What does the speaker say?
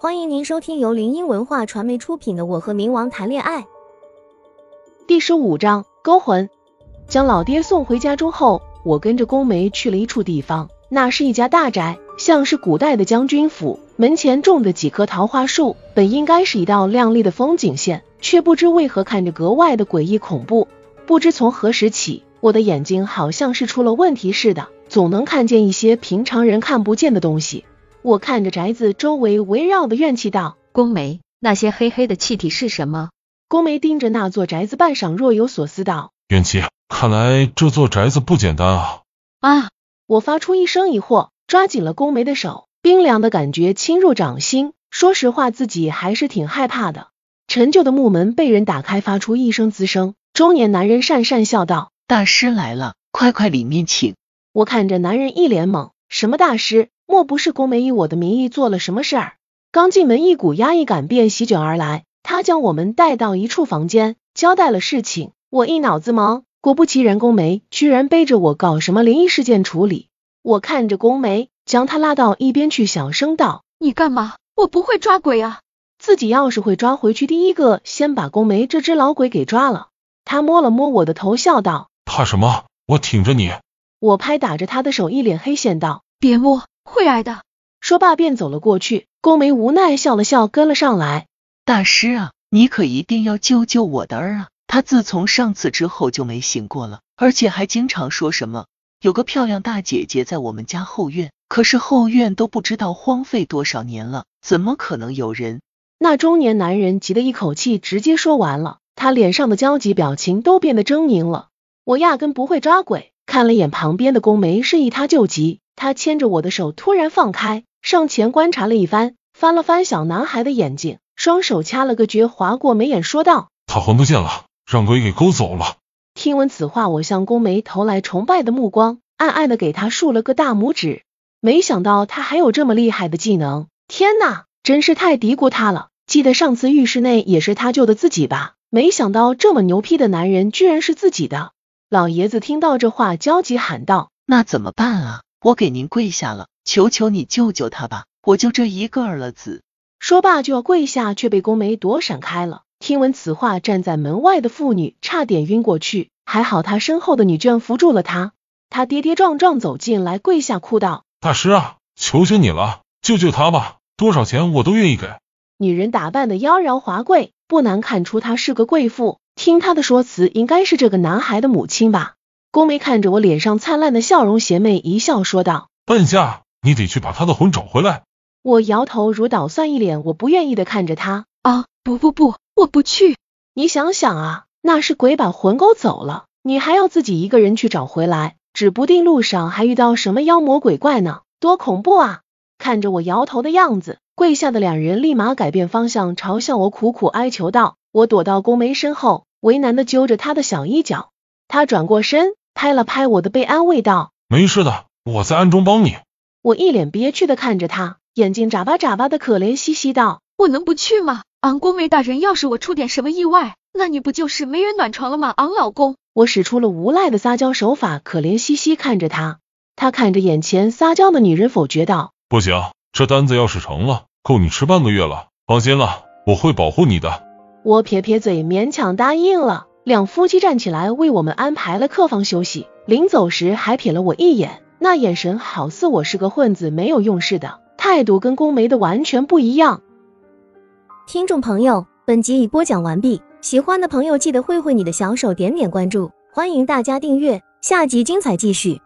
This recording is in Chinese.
欢迎您收听由林音文化传媒出品的《我和冥王谈恋爱》第十五章勾魂。将老爹送回家中后，我跟着宫梅去了一处地方，那是一家大宅，像是古代的将军府。门前种的几棵桃花树，本应该是一道亮丽的风景线，却不知为何看着格外的诡异恐怖。不知从何时起，我的眼睛好像是出了问题似的，总能看见一些平常人看不见的东西。我看着宅子周围围绕的怨气道：“宫梅，那些黑黑的气体是什么？”宫梅盯着那座宅子，半晌若有所思道：“怨气，看来这座宅子不简单啊！”啊！我发出一声疑惑，抓紧了宫梅的手，冰凉的感觉侵入掌心。说实话，自己还是挺害怕的。陈旧的木门被人打开，发出一声滋声。中年男人讪讪笑道：“大师来了，快快里面请。”我看着男人一脸懵：“什么大师？”莫不是宫梅以我的名义做了什么事儿？刚进门，一股压抑感便席卷而来。他将我们带到一处房间，交代了事情。我一脑子懵，果不其然，宫梅居然背着我搞什么灵异事件处理。我看着宫梅，将她拉到一边去，小声道：“你干嘛？我不会抓鬼啊！自己要是会抓，回去第一个先把宫梅这只老鬼给抓了。”他摸了摸我的头，笑道：“怕什么？我挺着你。”我拍打着他的手，一脸黑线道：“别摸。”会挨的。说罢便走了过去。宫梅无奈笑了笑，跟了上来。大师啊，你可一定要救救我的儿啊！他自从上次之后就没醒过了，而且还经常说什么有个漂亮大姐姐在我们家后院，可是后院都不知道荒废多少年了，怎么可能有人？那中年男人急得一口气直接说完了，他脸上的焦急表情都变得狰狞了。我压根不会抓鬼，看了眼旁边的宫梅，示意他救急。他牵着我的手突然放开，上前观察了一番，翻了翻小男孩的眼睛，双手掐了个诀，划过眉眼，说道：“他魂不见了，让鬼给勾走了。”听闻此话，我向宫梅投来崇拜的目光，暗暗的给他竖了个大拇指。没想到他还有这么厉害的技能，天呐，真是太低估他了。记得上次浴室内也是他救的自己吧？没想到这么牛批的男人居然是自己的。老爷子听到这话，焦急喊道：“那怎么办啊？”我给您跪下了，求求你救救他吧！我就这一个儿子。说罢就要跪下，却被宫梅躲闪开了。听闻此话，站在门外的妇女差点晕过去，还好她身后的女眷扶住了她。她跌跌撞撞走进来，跪下哭道：“大师啊，求求你了，救救他吧！多少钱我都愿意给。”女人打扮的妖娆华贵，不难看出她是个贵妇。听她的说辞，应该是这个男孩的母亲吧。宫梅看着我脸上灿烂的笑容，邪魅一笑，说道：“半夏，你得去把他的魂找回来。”我摇头如捣蒜，一脸我不愿意的看着他。啊，不不不，我不去。你想想啊，那是鬼把魂勾走了，你还要自己一个人去找回来，指不定路上还遇到什么妖魔鬼怪呢，多恐怖啊！看着我摇头的样子，跪下的两人立马改变方向，朝向我苦苦哀求道。我躲到宫梅身后，为难的揪着她的小衣角。她转过身。拍了拍我的背，安慰道：“没事的，我在暗中帮你。”我一脸憋屈的看着他，眼睛眨巴眨巴的，可怜兮兮道：“我能不去吗？昂宫梅大人，要是我出点什么意外，那你不就是没人暖床了吗？昂老公。”我使出了无赖的撒娇手法，可怜兮兮看着他。他看着眼前撒娇的女人，否决道：“不行，这单子要是成了，够你吃半个月了。放心了，我会保护你的。”我撇撇嘴，勉强答应了。两夫妻站起来为我们安排了客房休息，临走时还瞥了我一眼，那眼神好似我是个混子没有用似的，态度跟宫梅的完全不一样。听众朋友，本集已播讲完毕，喜欢的朋友记得挥挥你的小手，点点关注，欢迎大家订阅，下集精彩继续。